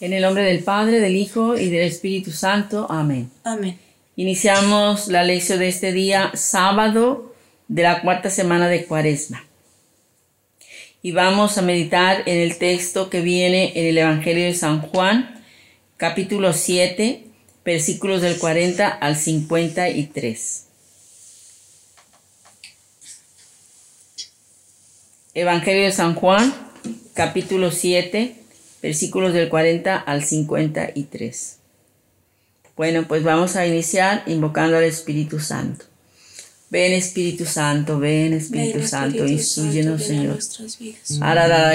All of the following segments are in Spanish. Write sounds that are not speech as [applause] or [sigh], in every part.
En el nombre del Padre, del Hijo y del Espíritu Santo. Amén. Amén. Iniciamos la lección de este día, sábado de la cuarta semana de Cuaresma. Y vamos a meditar en el texto que viene en el Evangelio de San Juan, capítulo 7, versículos del 40 al 53. Evangelio de San Juan, capítulo 7, versículos del 40 al 53. Bueno, pues vamos a iniciar invocando al Espíritu Santo. Ven Espíritu Santo, ven Espíritu Santo, instruyenos Señor. Ararara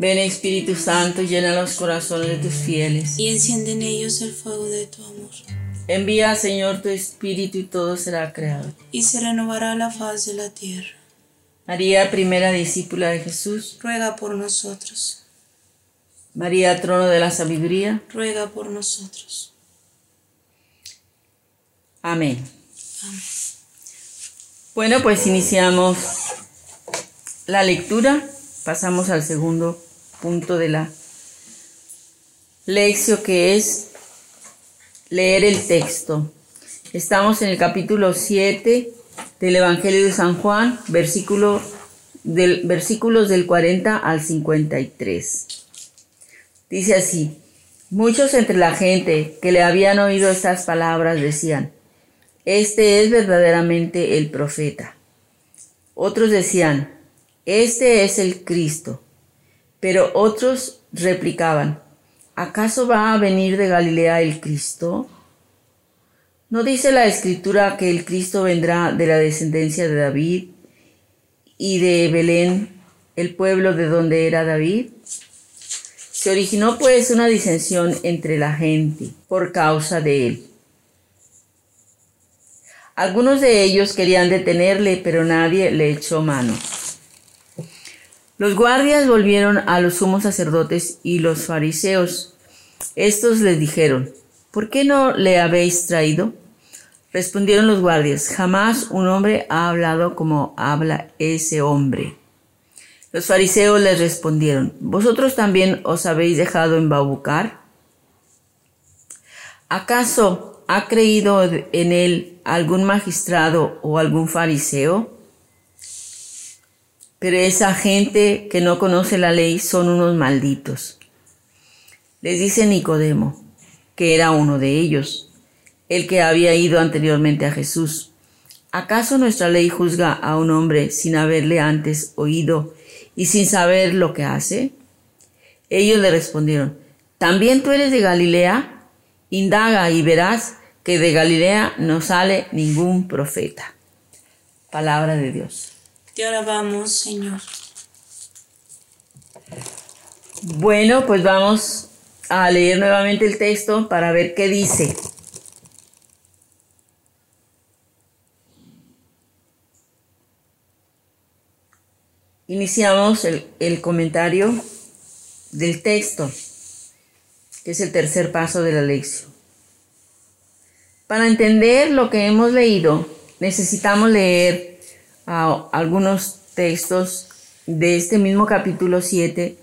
Ven Espíritu Santo, llena los corazones de tus fieles. Y enciende en ellos el fuego de tu amor. Envía, Señor, tu Espíritu y todo será creado. Y se renovará la faz de la tierra. María, primera discípula de Jesús. Ruega por nosotros. María, trono de la sabiduría. Ruega por nosotros. Amén. Amén. Bueno, pues iniciamos la lectura. Pasamos al segundo punto de la lección que es leer el texto. Estamos en el capítulo 7 del Evangelio de San Juan, versículo del, versículos del 40 al 53. Dice así, muchos entre la gente que le habían oído estas palabras decían, este es verdaderamente el profeta. Otros decían, este es el Cristo. Pero otros replicaban, ¿acaso va a venir de Galilea el Cristo? ¿No dice la escritura que el Cristo vendrá de la descendencia de David y de Belén, el pueblo de donde era David? Se originó pues una disensión entre la gente por causa de él. Algunos de ellos querían detenerle, pero nadie le echó mano. Los guardias volvieron a los sumos sacerdotes y los fariseos. Estos les dijeron, ¿por qué no le habéis traído? Respondieron los guardias, jamás un hombre ha hablado como habla ese hombre. Los fariseos les respondieron, ¿vosotros también os habéis dejado embabucar? ¿Acaso ha creído en él algún magistrado o algún fariseo? Pero esa gente que no conoce la ley son unos malditos. Les dice Nicodemo, que era uno de ellos, el que había ido anteriormente a Jesús. ¿Acaso nuestra ley juzga a un hombre sin haberle antes oído y sin saber lo que hace? Ellos le respondieron, ¿también tú eres de Galilea? Indaga y verás que de Galilea no sale ningún profeta. Palabra de Dios. Te alabamos, Señor. Bueno, pues vamos a leer nuevamente el texto para ver qué dice. Iniciamos el, el, comentario del texto, que es el tercer paso de la lección. Para entender lo que hemos leído, necesitamos leer algunos textos de este mismo capítulo 7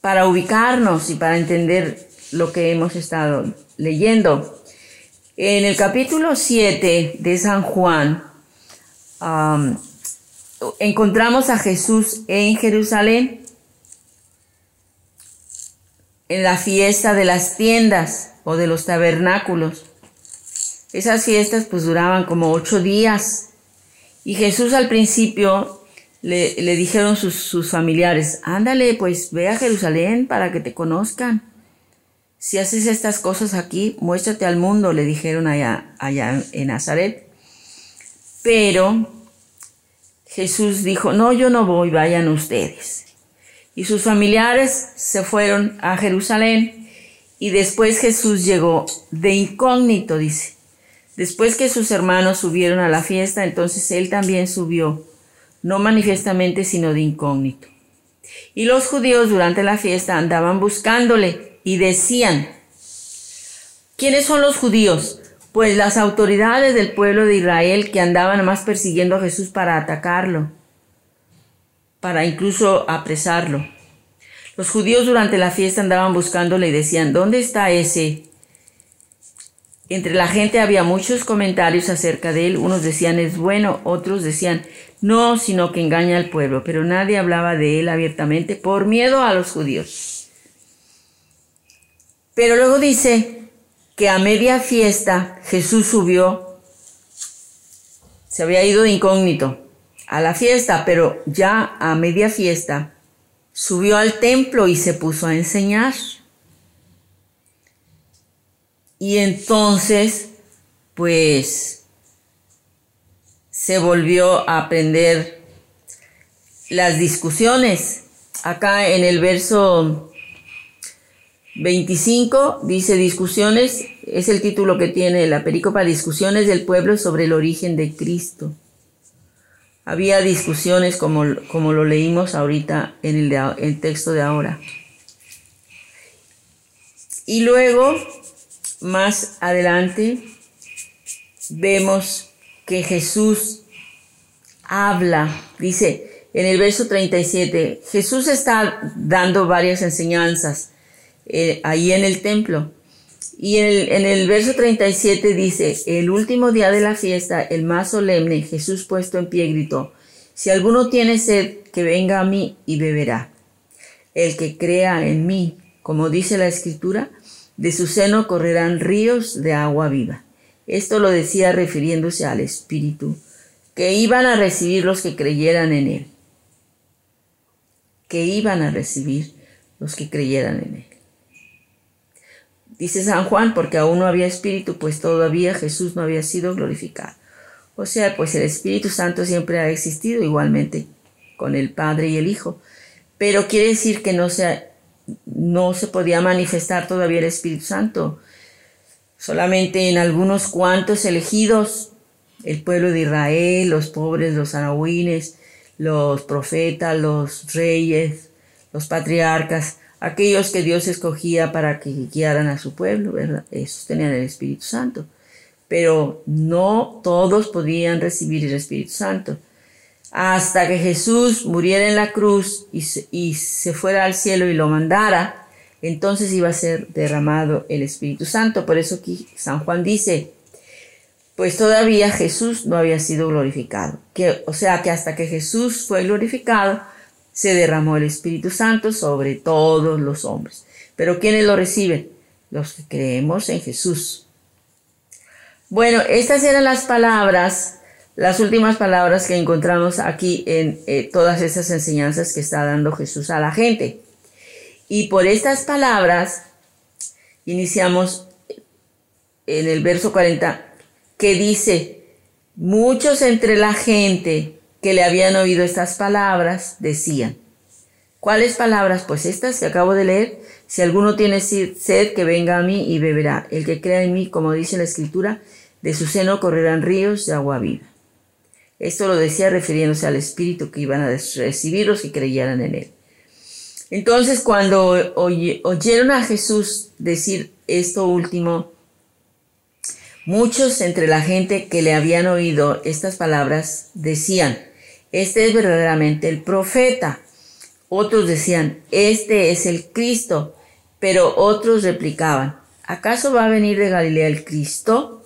para ubicarnos y para entender lo que hemos estado leyendo. En el capítulo 7 de San Juan, encontramos a Jesús en Jerusalén, en la fiesta de las tiendas o de los tabernáculos. Esas fiestas pues duraban como ocho días. Y Jesús al principio le, le dijeron sus, sus, familiares, ándale, pues ve a Jerusalén para que te conozcan. Si haces estas cosas aquí, muéstrate al mundo, le dijeron allá, allá en Nazaret. Pero Jesús dijo, no, yo no voy, vayan ustedes. Y sus familiares se fueron a Jerusalén y después Jesús llegó de incógnito, dice. Después que sus hermanos subieron a la fiesta, entonces él también subió, no manifiestamente, sino de incógnito. Y los judíos durante la fiesta andaban buscándole y decían, ¿quiénes son los judíos? pues las autoridades del pueblo de Israel que andaban más persiguiendo a Jesús para atacarlo, para incluso apresarlo. Los judíos durante la fiesta andaban buscándole y decían, ¿dónde está ese? Entre la gente había muchos comentarios acerca de él. Unos decían es bueno, otros decían no, sino que engaña al pueblo. Pero nadie hablaba de él abiertamente por miedo a los judíos. Pero luego dice, que a media fiesta Jesús subió, se había ido de incógnito a la fiesta, pero ya a media fiesta subió al templo y se puso a enseñar. Y entonces, pues, se volvió a aprender las discusiones. Acá en el verso 25 dice discusiones, es el título que tiene la pericopa, discusiones del pueblo sobre el origen de Cristo. Había discusiones como, como lo leímos ahorita en el, el texto de ahora. Y luego, más adelante, vemos que Jesús habla, dice en el verso 37, Jesús está dando varias enseñanzas eh, ahí en el templo. Y en el, en el verso 37 dice, el último día de la fiesta, el más solemne, Jesús puesto en pie gritó, si alguno tiene sed, que venga a mí y beberá. El que crea en mí, como dice la escritura, de su seno correrán ríos de agua viva. Esto lo decía refiriéndose al Espíritu, que iban a recibir los que creyeran en Él. Que iban a recibir los que creyeran en Él. Dice San Juan, porque aún no había Espíritu, pues todavía Jesús no había sido glorificado. O sea, pues el Espíritu Santo siempre ha existido igualmente con el Padre y el Hijo. Pero quiere decir que no se, no se podía manifestar todavía el Espíritu Santo. Solamente en algunos cuantos elegidos, el pueblo de Israel, los pobres, los anahuines, los profetas, los reyes, los patriarcas, aquellos que Dios escogía para que guiaran a su pueblo, ¿verdad? Esos tenían el Espíritu Santo. Pero no todos podían recibir el Espíritu Santo. Hasta que Jesús muriera en la cruz y se, y se fuera al cielo y lo mandara, entonces iba a ser derramado el Espíritu Santo. Por eso aquí San Juan dice, pues todavía Jesús no había sido glorificado. Que, o sea que hasta que Jesús fue glorificado, se derramó el Espíritu Santo sobre todos los hombres. Pero ¿quiénes lo reciben? Los que creemos en Jesús. Bueno, estas eran las palabras las últimas palabras que encontramos aquí en eh, todas esas enseñanzas que está dando Jesús a la gente. Y por estas palabras iniciamos en el verso 40 que dice, muchos entre la gente que le habían oído estas palabras decían, ¿cuáles palabras? Pues estas que acabo de leer, si alguno tiene sed, que venga a mí y beberá. El que crea en mí, como dice la escritura, de su seno correrán ríos de agua viva. Esto lo decía refiriéndose al Espíritu que iban a recibir los que creyeran en él. Entonces, cuando oyeron a Jesús decir esto último, muchos entre la gente que le habían oído estas palabras decían, este es verdaderamente el profeta. Otros decían, este es el Cristo. Pero otros replicaban, ¿acaso va a venir de Galilea el Cristo?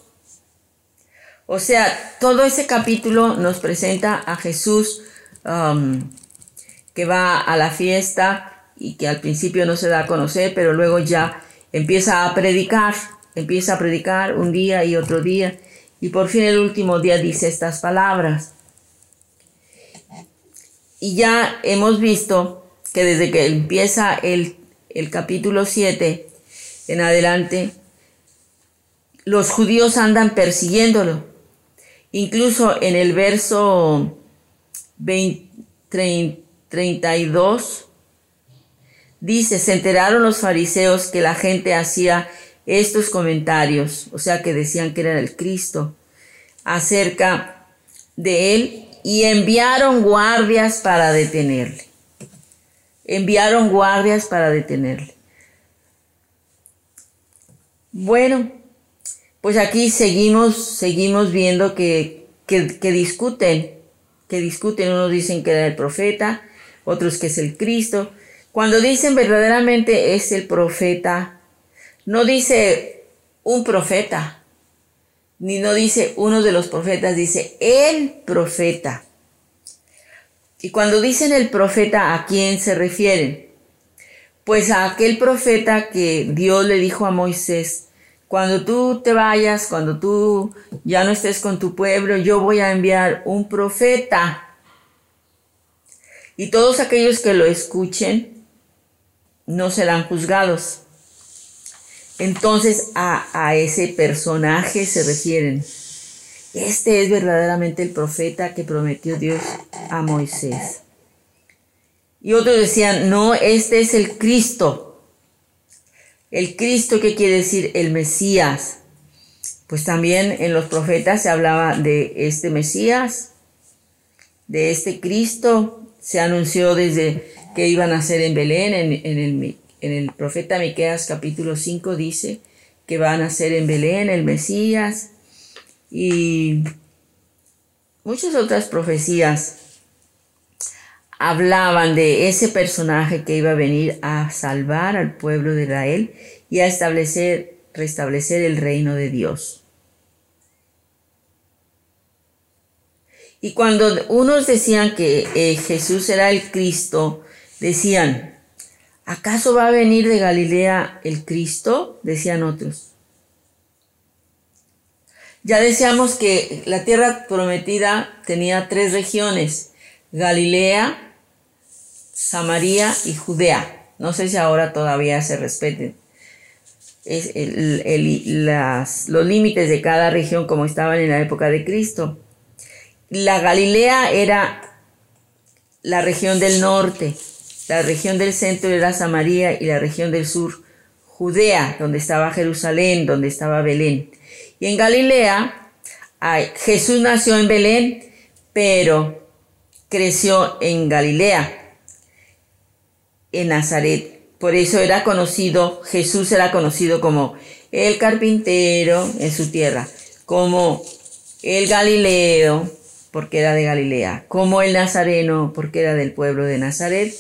O sea, todo ese capítulo nos presenta a Jesús um, que va a la fiesta y que al principio no se da a conocer, pero luego ya empieza a predicar, empieza a predicar un día y otro día, y por fin el último día dice estas palabras. Y ya hemos visto que desde que empieza el el capítulo 7 en adelante, los judíos andan persiguiéndolo. Incluso en el verso 32 dice, se enteraron los fariseos que la gente hacía estos comentarios, o sea que decían que era el Cristo, acerca de él y enviaron guardias para detenerle enviaron guardias para detenerle. Bueno, pues aquí seguimos, seguimos viendo que, que, discuten, que discuten, unos dicen que era el profeta, otros que es el Cristo. Cuando dicen verdaderamente es el profeta, no dice un profeta, ni no dice uno de los profetas, dice el profeta. Y cuando dicen el profeta, ¿a quién se refieren? Pues a aquel profeta que Dios le dijo a Moisés, cuando tú te vayas, cuando tú ya no estés con tu pueblo, yo voy a enviar un profeta. Y todos aquellos que lo escuchen no serán juzgados. Entonces a, a ese personaje se refieren. Este es verdaderamente el profeta que prometió Dios a Moisés. Y otros decían, no, este es el Cristo. El Cristo que quiere decir el Mesías. Pues también en los profetas se hablaba de este Mesías, de este Cristo. Se anunció desde que iban a ser en Belén, en, el, el profeta Miqueas capítulo 5 dice que van a ser en Belén el Mesías y muchas otras profecías hablaban de ese personaje que iba a venir a salvar al pueblo de Israel y a establecer, restablecer el reino de Dios. Y cuando unos decían que eh, Jesús era el Cristo, decían, ¿acaso va a venir de Galilea el Cristo? Decían otros. Ya decíamos que la tierra prometida tenía tres regiones, Galilea, Samaria y Judea. No sé si ahora todavía se respeten los límites de cada región como estaban en la época de Cristo. La Galilea era la región del norte, la región del centro era Samaria y la región del sur, Judea, donde estaba Jerusalén, donde estaba Belén. Y en Galilea, Jesús nació en Belén, pero creció en Galilea, en Nazaret. Por eso era conocido, Jesús era conocido como el carpintero en su tierra, como el Galileo, porque era de Galilea, como el Nazareno, porque era del pueblo de Nazaret,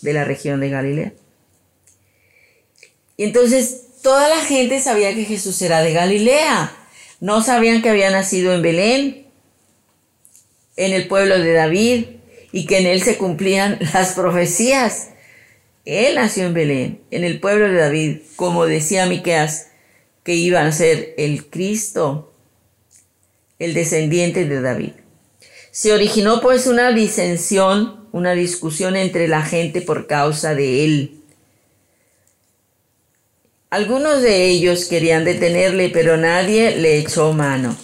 de la región de Galilea. Y entonces toda la gente sabía que Jesús era de Galilea. No sabían que había nacido en Belén, en el pueblo de David, y que en él se cumplían [laughs] las profecías. Él nació en Belén, en el pueblo de David, como decía Miqueas, que iba a ser el Cristo, el descendiente de David. Se originó pues una disensión, una discusión entre la gente por causa de él. Algunos de ellos querían detenerle, pero nadie le echó mano.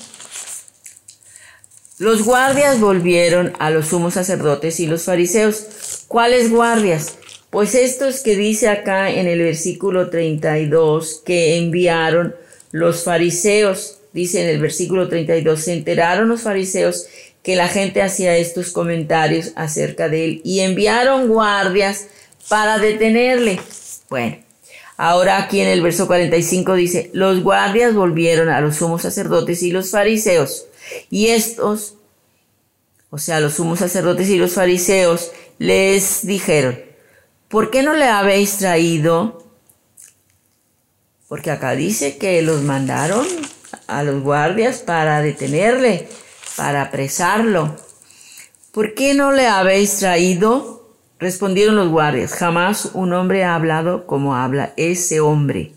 Los guardias volvieron a los sumos sacerdotes y los fariseos. ¿Cuáles guardias? Pues estos que dice acá en el versículo 32 que enviaron los fariseos, dice en el versículo 32, se enteraron los fariseos que la gente hacía estos comentarios acerca de él y enviaron guardias para detenerle. Bueno, ahora aquí en el verso 45 dice, los guardias volvieron a los sumos sacerdotes y los fariseos y estos, o sea, los sumos sacerdotes y los fariseos les dijeron, ¿por qué no le habéis traído? Porque acá dice que los mandaron a los guardias para detenerle para apresarlo. ¿Por qué no le habéis traído? Respondieron los guardias, jamás un hombre ha hablado como habla ese hombre.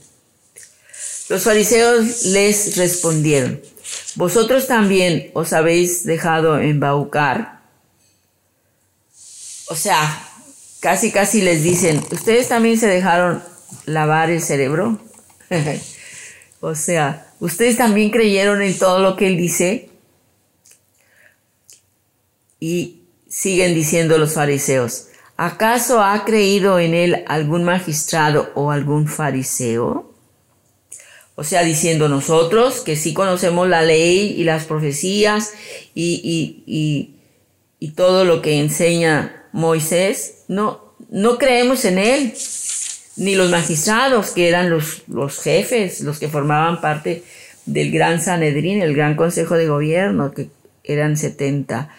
Los fariseos les respondieron, vosotros también os habéis dejado embaucar. O sea, casi casi les dicen, ustedes también se dejaron lavar el cerebro. [laughs] o sea, ustedes también creyeron en todo lo que él dice. Y siguen diciendo los fariseos, ¿acaso ha creído en él algún magistrado o algún fariseo? O sea, diciendo nosotros que sí conocemos la ley y las profecías y, y, todo lo que enseña Moisés, no, no creemos en él, ni los magistrados, que eran los, los jefes, los que formaban parte del gran Sanedrín, el gran consejo de gobierno, que eran 70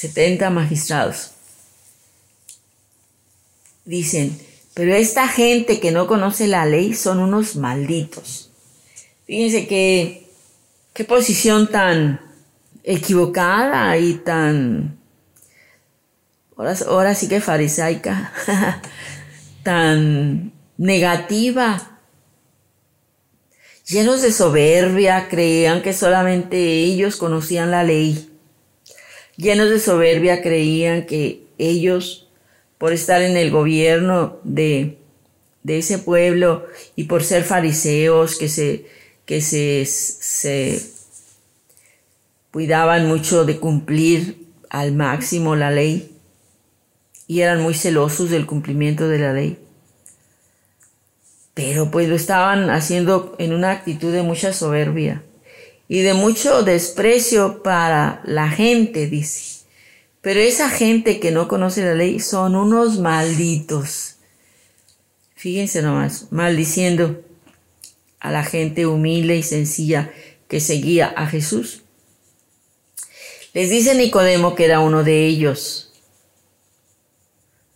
70 magistrados. Dicen, pero esta gente que no conoce la ley son unos malditos. Fíjense que, qué posición tan equivocada y tan, ahora, sí que farisaica, [laughs] tan negativa. Llenos de soberbia, creían que solamente ellos conocían la ley llenos de soberbia, creían que ellos, por estar en el gobierno de, ese pueblo y por ser fariseos que se cuidaban mucho de cumplir al máximo la ley y eran muy celosos del cumplimiento de la ley. Pero pues lo estaban haciendo en una actitud de mucha soberbia y de mucho desprecio para la gente, dice. Pero esa gente que no conoce la ley son unos malditos. Fíjense nomás, maldiciendo a la gente humilde y sencilla que seguía a Jesús. Les dice Nicodemo que era uno de ellos.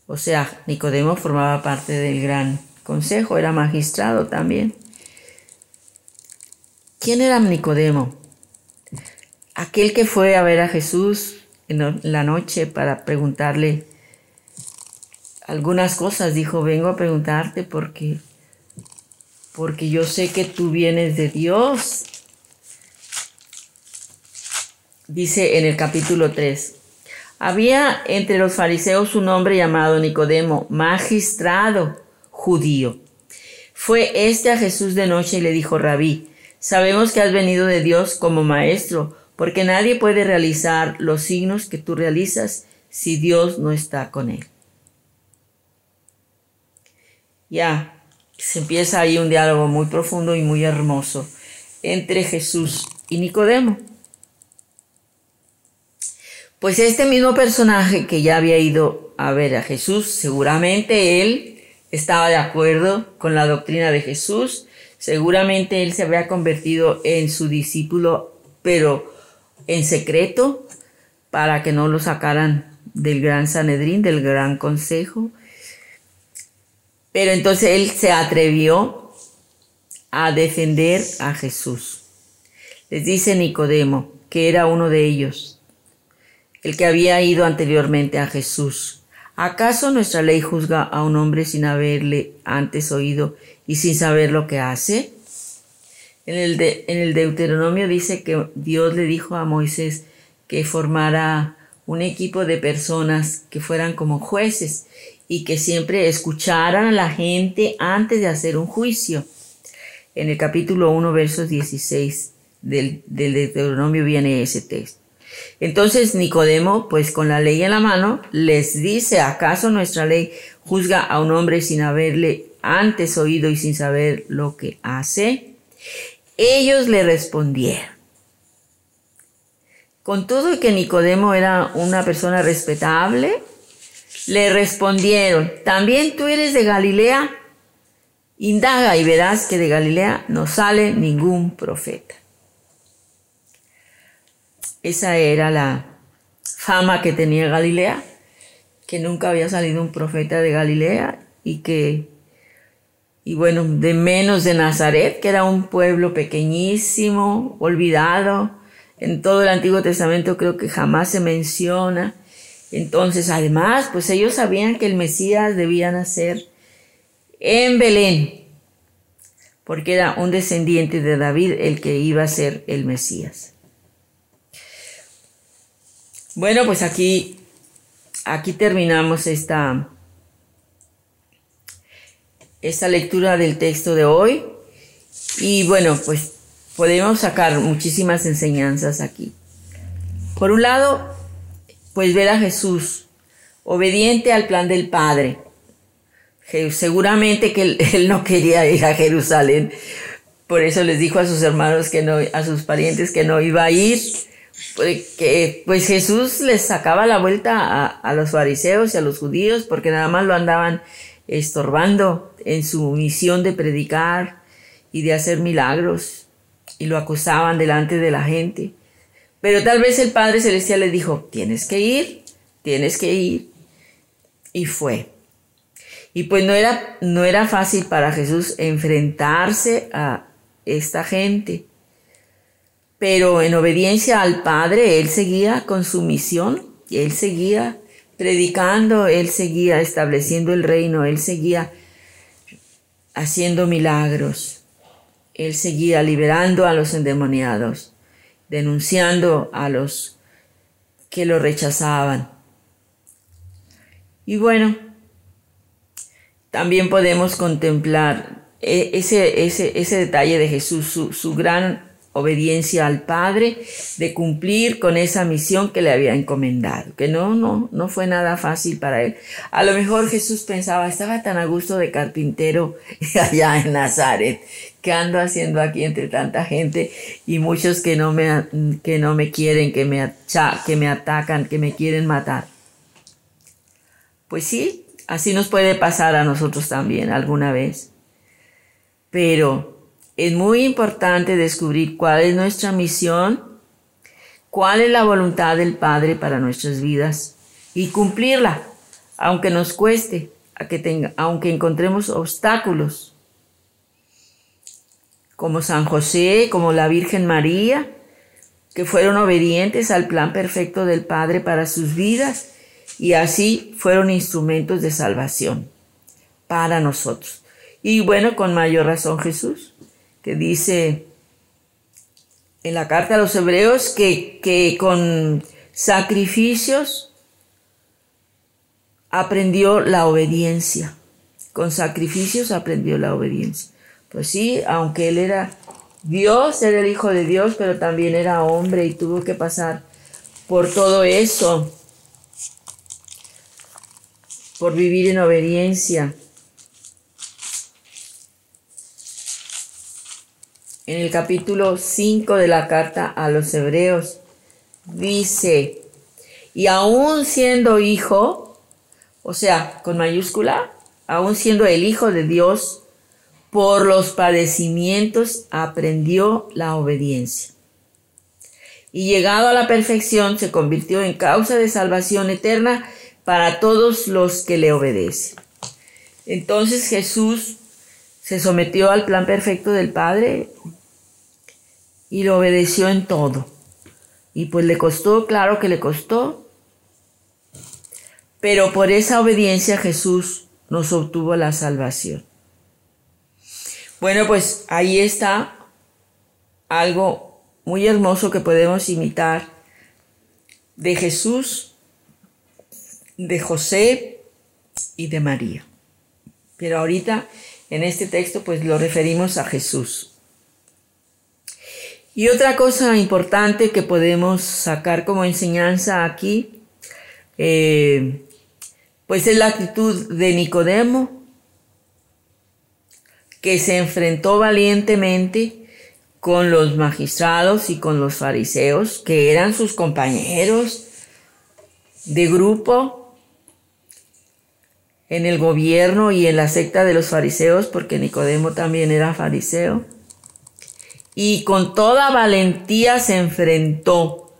O sea, Nicodemo formaba parte del gran consejo, era magistrado también. ¿Quién era Nicodemo? Aquel que fue a ver a Jesús en la noche para preguntarle algunas cosas. Dijo, vengo a preguntarte porque, porque yo sé que tú vienes de Dios. Dice en el capítulo 3, había entre los fariseos un hombre llamado Nicodemo, magistrado judío. Fue este a Jesús de noche y le dijo, rabí, Sabemos que has venido de Dios como maestro, porque nadie puede realizar los signos que tú realizas si Dios no está con él. Ya, se empieza ahí un diálogo muy profundo y muy hermoso entre Jesús y Nicodemo. Pues este mismo personaje que ya había ido a ver a Jesús, seguramente él estaba de acuerdo con la doctrina de Jesús, Seguramente él se había convertido en su discípulo, pero en secreto, para que no lo sacaran del gran Sanedrín, del gran consejo. Pero entonces él se atrevió a defender a Jesús. Les dice Nicodemo, que era uno de ellos, el que había ido anteriormente a Jesús. ¿Acaso nuestra ley juzga a un hombre sin haberle antes oído y sin saber lo que hace? En el, en el Deuteronomio dice que Dios le dijo a Moisés que formara un equipo de personas que fueran como jueces y que siempre escucharan a la gente antes de hacer un juicio. En el capítulo 1, versos 16 del, del Deuteronomio viene ese texto. Entonces Nicodemo, pues con la ley en la mano, les dice, ¿acaso nuestra ley juzga a un hombre sin haberle antes oído y sin saber lo que hace? Ellos le respondieron. Con todo que Nicodemo era una persona respetable, le respondieron, ¿también tú eres de Galilea? Indaga y verás que de Galilea no sale ningún profeta. Esa era la fama que tenía Galilea, que nunca había salido un profeta de Galilea y que, y bueno, de menos de Nazaret, que era un pueblo pequeñísimo, olvidado. En todo el Antiguo Testamento creo que jamás se menciona. Entonces, además, pues ellos sabían que el Mesías debía nacer en Belén, porque era un descendiente de David el que iba a ser el Mesías. Bueno, pues aquí, aquí terminamos esta, esta lectura del texto de hoy. Y bueno, pues podemos sacar muchísimas enseñanzas aquí. Por un lado, pues ver a Jesús obediente al plan del Padre. Seguramente que él, [laughs] él, no quería ir a Jerusalén, por eso les dijo a sus hermanos que no, a sus parientes que no iba a ir que pues Jesús les sacaba la vuelta a, los fariseos y a los judíos porque nada más lo andaban estorbando en su misión de predicar y de hacer milagros y lo acusaban delante de la gente. Pero tal vez el Padre Celestial le dijo, tienes que ir, tienes que ir. Y fue. Y pues no era, no era fácil para Jesús enfrentarse a esta gente pero en obediencia al Padre, él seguía con su misión, él seguía predicando, él seguía estableciendo el reino, él seguía haciendo milagros, él seguía liberando a los endemoniados, denunciando a los que lo rechazaban. Y bueno, también podemos contemplar e-, ese, ese, ese detalle de Jesús, su, su gran obediencia al Padre, de cumplir con esa misión que le había encomendado, que no, no, no fue nada fácil para él. A lo mejor Jesús pensaba, estaba tan a gusto de carpintero [laughs] allá en Nazaret, que ando haciendo aquí entre tanta gente y muchos que no me, que no me quieren, que me, que me atacan, que me quieren matar. Pues sí, así nos puede pasar a nosotros también alguna vez. Pero es muy importante descubrir cuál es nuestra misión, cuál es la voluntad del Padre para nuestras vidas y cumplirla, aunque nos cueste, aunque encontremos obstáculos, como San José, como la Virgen María, que fueron obedientes al plan perfecto del Padre para sus vidas y así fueron instrumentos de salvación para nosotros. Y bueno, con mayor razón Jesús que dice en la carta a los hebreos que, que con sacrificios aprendió la obediencia. Con sacrificios aprendió la obediencia. Pues sí, aunque él era Dios, era el Hijo de Dios, pero también era hombre y tuvo que pasar por todo eso, por vivir en obediencia. En el capítulo 5 de la carta a los hebreos, dice, y aún siendo hijo, o sea, con mayúscula, aún siendo el hijo de Dios, por los padecimientos aprendió la obediencia. Y llegado a la perfección se convirtió en causa de salvación eterna para todos los que le obedecen. Entonces Jesús se sometió al plan perfecto del Padre y lo obedeció en todo. Y pues le costó, claro que le costó, pero por esa obediencia Jesús nos obtuvo la salvación. Bueno, pues ahí está algo muy hermoso que podemos imitar de Jesús, de José y de María. Pero ahorita en este texto pues lo referimos a Jesús. Y otra cosa importante que podemos sacar como enseñanza aquí, eh, pues es la actitud de Nicodemo, que se enfrentó valientemente con los magistrados y con los fariseos, que eran sus compañeros de grupo en el gobierno y en la secta de los fariseos, porque Nicodemo también era fariseo. Y con toda valentía se enfrentó,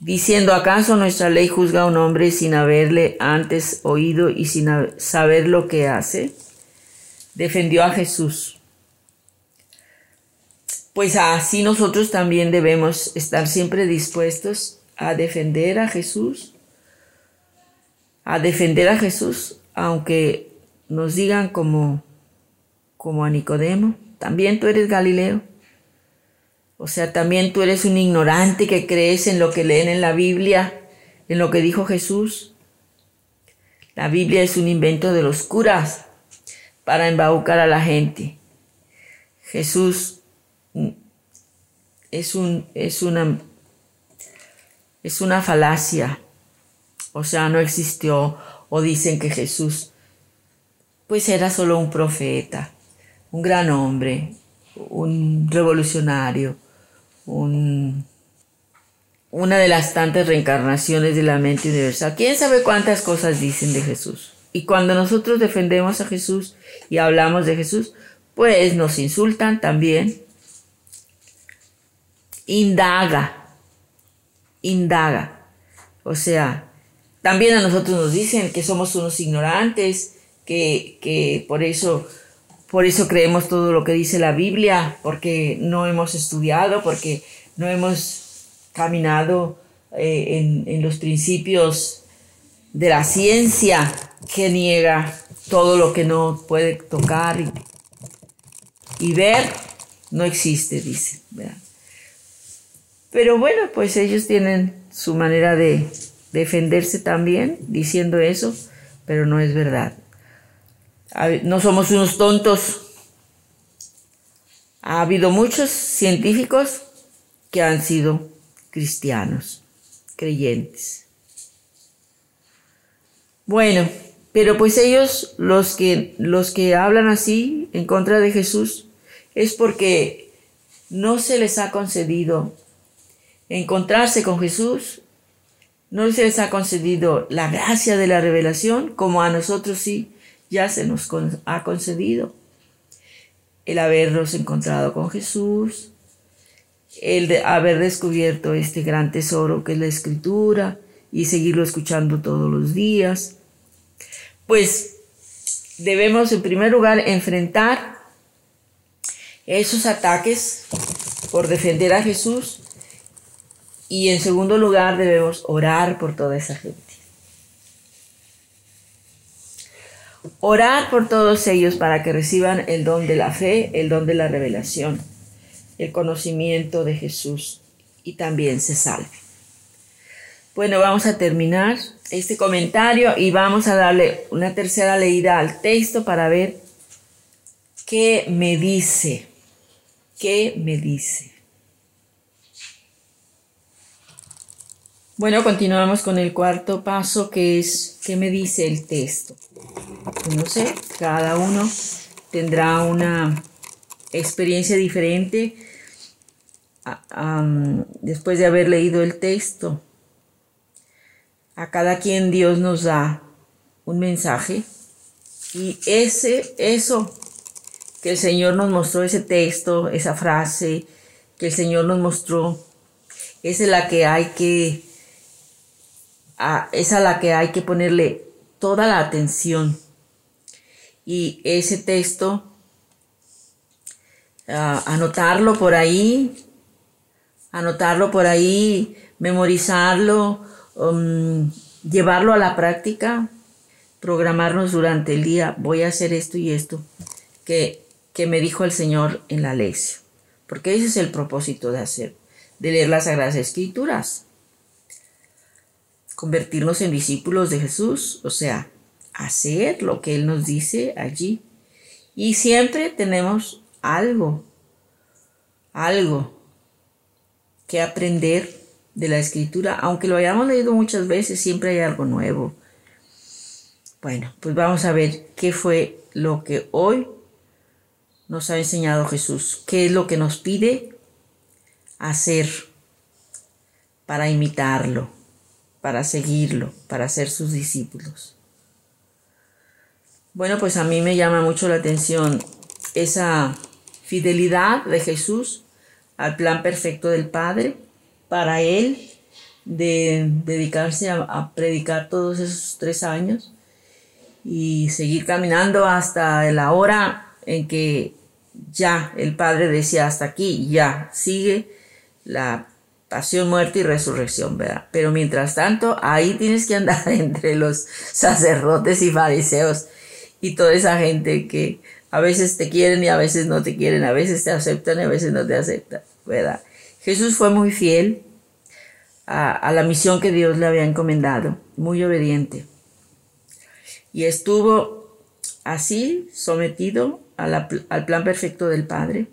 diciendo, ¿acaso nuestra ley juzga a un hombre sin haberle antes oído y sin saber lo que hace? Defendió a Jesús. Pues así nosotros también debemos estar siempre dispuestos a defender a Jesús, a defender a Jesús, aunque nos digan como, como a Nicodemo, también tú eres Galileo. O sea, también tú eres un ignorante que crees en lo que leen en la Biblia, en lo que dijo Jesús. La Biblia es un invento de los curas para embaucar a la gente. Jesús es, un, es, una, es una falacia, o sea, no existió, o dicen que Jesús pues era solo un profeta, un gran hombre, un revolucionario, un, una de las tantas reencarnaciones de la mente universal. ¿Quién sabe cuántas cosas dicen de Jesús? Y cuando nosotros defendemos a Jesús y hablamos de Jesús, pues nos insultan también, indaga, indaga. O sea, también a nosotros nos dicen que somos unos ignorantes, que, que por eso por eso creemos todo lo que dice la Biblia, porque no hemos estudiado, porque no hemos caminado eh, en, en, los principios de la ciencia que niega todo lo que no puede tocar y, y ver, no existe, dice. Pero bueno, pues ellos tienen su manera de defenderse también diciendo eso, pero no es verdad. No somos unos tontos. Ha habido muchos científicos que han sido cristianos, creyentes. Bueno, pero pues ellos, los que, los que hablan así en contra de Jesús, es porque no se les ha concedido encontrarse con Jesús, no se les ha concedido la gracia de la revelación, como a nosotros sí ya se nos ha concedido. El habernos encontrado con Jesús, el de haber descubierto este gran tesoro que es la escritura y seguirlo escuchando todos los días. Pues debemos en primer lugar enfrentar esos ataques por defender a Jesús y en segundo lugar debemos orar por toda esa gente. Orar por todos ellos para que reciban el don de la fe, el don de la revelación, el conocimiento de Jesús y también se salve. Bueno, vamos a terminar este comentario y vamos a darle una tercera leída al texto para ver qué me dice, qué me dice. Bueno, continuamos con el cuarto paso que es ¿qué me dice el texto? No sé, cada uno tendrá una experiencia diferente después de haber leído el texto. A cada quien Dios nos da un mensaje y ese, eso que el Señor nos mostró, ese texto, esa frase que el Señor nos mostró, es la que hay que es a la que hay que ponerle toda la atención. Y ese texto, anotarlo por ahí, anotarlo por ahí, memorizarlo, um, llevarlo a la práctica, programarnos durante el día, voy a hacer esto y esto que, que me dijo el Señor en la lección. Porque ese es el propósito de hacer, de leer las Sagradas Escrituras convertirnos en discípulos de Jesús, o sea, hacer lo que Él nos dice allí. Y siempre tenemos algo, algo que aprender de la escritura, aunque lo hayamos leído muchas veces, siempre hay algo nuevo. Bueno, pues vamos a ver qué fue lo que hoy nos ha enseñado Jesús, qué es lo que nos pide hacer para imitarlo, para seguirlo, para ser sus discípulos. Bueno, pues a mí me llama mucho la atención esa fidelidad de Jesús al plan perfecto del Padre para él de dedicarse a, predicar todos esos tres años y seguir caminando hasta la hora en que ya el Padre decía hasta aquí, ya sigue la pasión, muerte y resurrección, ¿verdad? Pero mientras tanto, ahí tienes que andar [laughs] entre los sacerdotes y fariseos y toda esa gente que a veces te quieren y a veces no te quieren, a veces te aceptan y a veces no te aceptan, ¿verdad? Jesús fue muy fiel a, la misión que Dios le había encomendado, muy obediente. Y estuvo así sometido al plan perfecto del Padre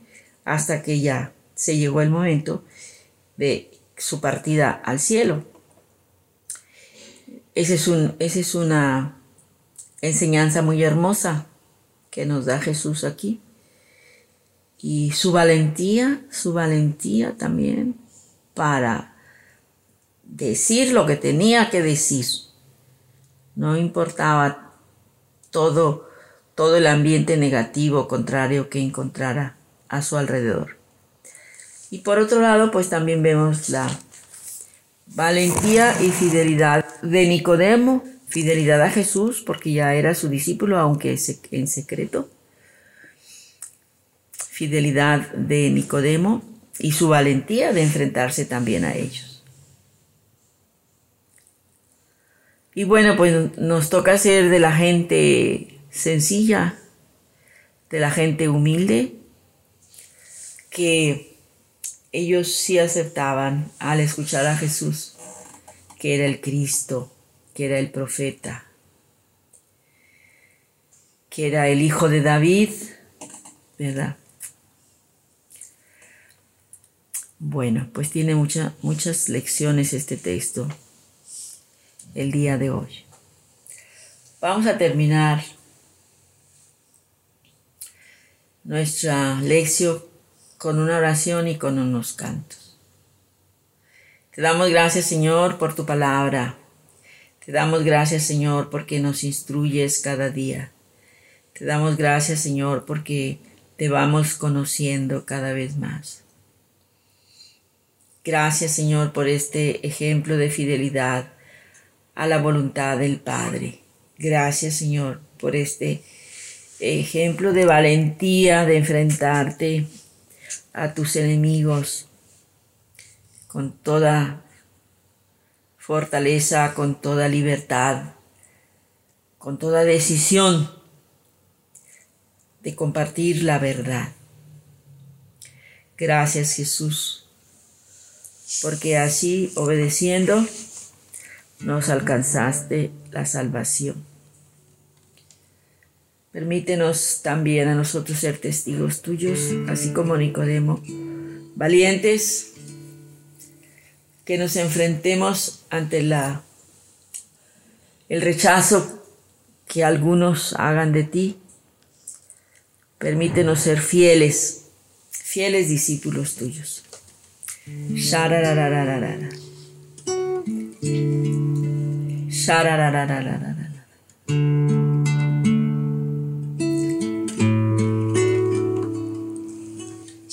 hasta que ya se llegó el momento de su partida al cielo. Esa es, un, es una enseñanza muy hermosa que nos da Jesús aquí. Y su valentía, su valentía también para decir lo que tenía que decir. No importaba todo, todo el ambiente negativo, contrario que encontrara a su alrededor. Y por otro lado, pues también vemos la valentía y fidelidad de Nicodemo, fidelidad a Jesús, porque ya era su discípulo, aunque en secreto fidelidad de Nicodemo y su valentía de enfrentarse también a ellos. Y bueno, pues nos toca ser de la gente sencilla, de la gente humilde, que ellos sí aceptaban al escuchar a Jesús, que era el Cristo, que era el profeta, que era el hijo de David, ¿verdad? Bueno, pues tiene muchas lecciones este texto el día de hoy. Vamos a terminar nuestra lección con una oración y con unos cantos. Te damos gracias, Señor, por tu palabra. Te damos gracias, Señor, porque nos instruyes cada día. Te damos gracias, Señor, porque te vamos conociendo cada vez más. Gracias Señor por este ejemplo de fidelidad a la voluntad del Padre. Gracias Señor por este ejemplo de valentía de enfrentarte a tus enemigos con toda fortaleza, con toda libertad, con toda decisión de compartir la verdad. Gracias Jesús porque así, obedeciendo, nos alcanzaste la salvación. Permítenos también a nosotros ser testigos tuyos, así como Nicodemo, valientes, que nos enfrentemos ante la el rechazo que algunos hagan de ti. Permítenos ser fieles, fieles discípulos tuyos.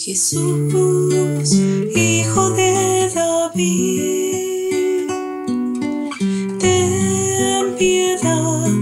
Jesús, hijo de David, ten piedad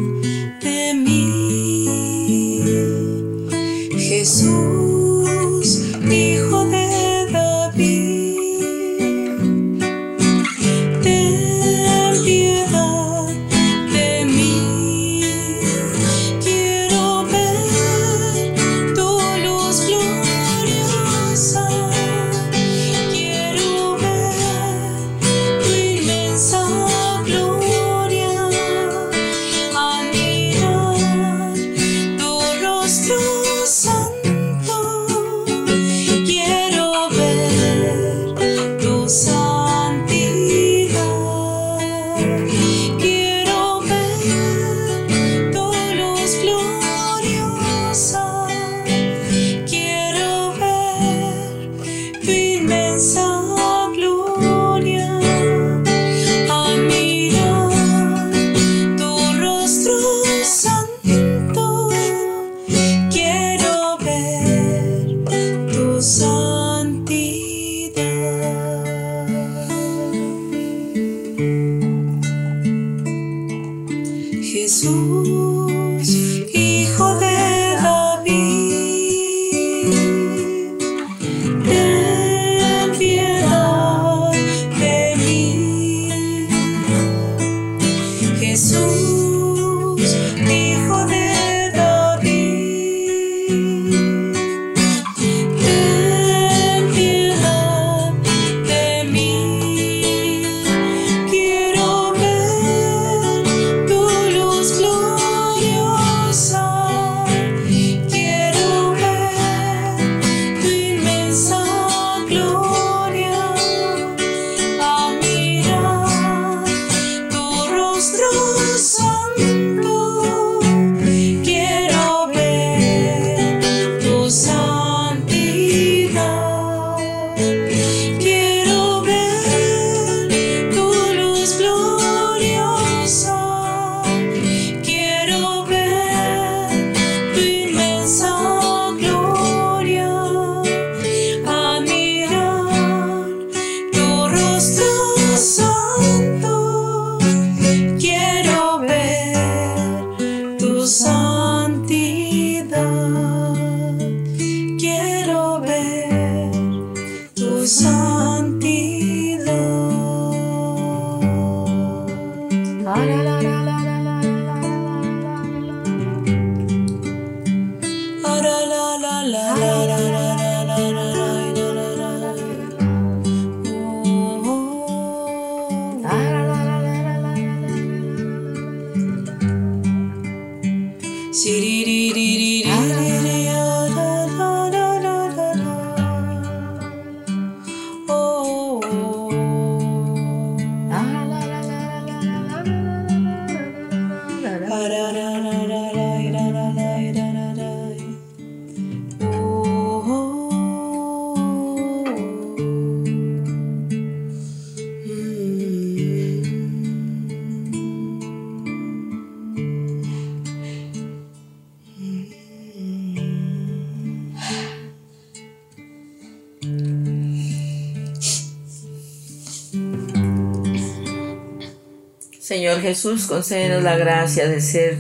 Señor Jesús, concédenos la gracia de ser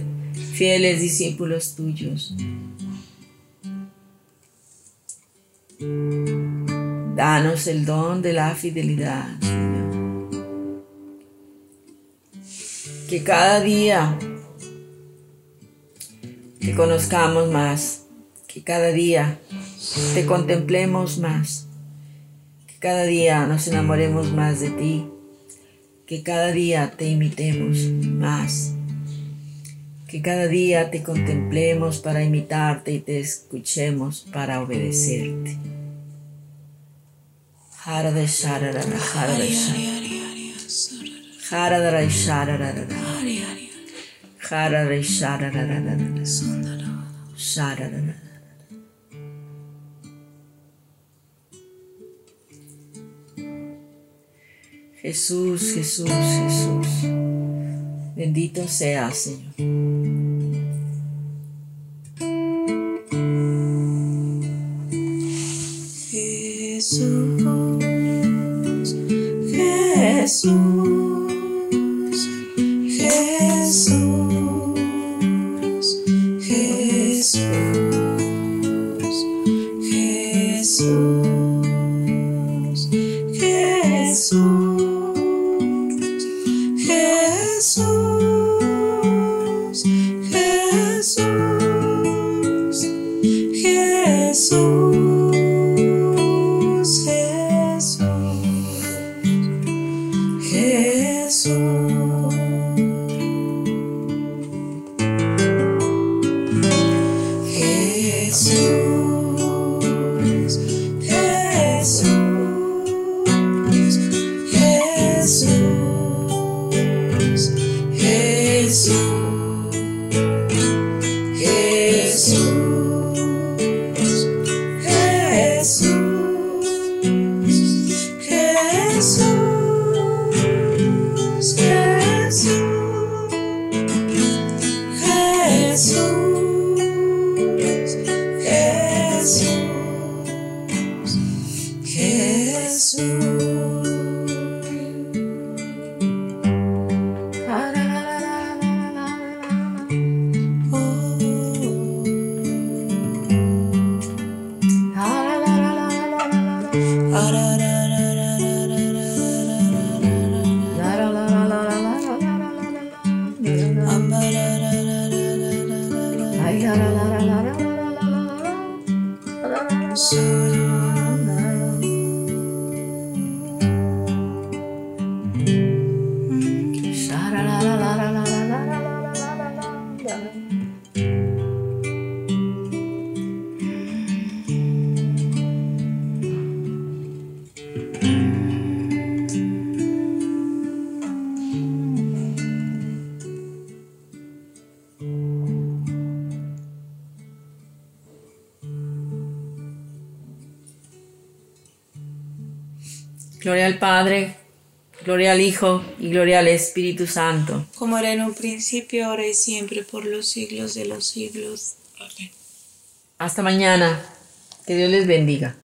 fieles discípulos tuyos. Danos el don de la fidelidad. Que cada día te conozcamos más, que cada día te contemplemos más, que cada día nos enamoremos más de ti, que cada día te imitemos más, que cada día te contemplemos para imitarte y te escuchemos para obedecerte. Jesús, Jesús, Jesús. Bendito sea, Señor. Al Hijo y gloria al Espíritu Santo. como era en un principio, ahora y siempre, por los siglos de los siglos. Amén. Hasta mañana. Que Dios les bendiga.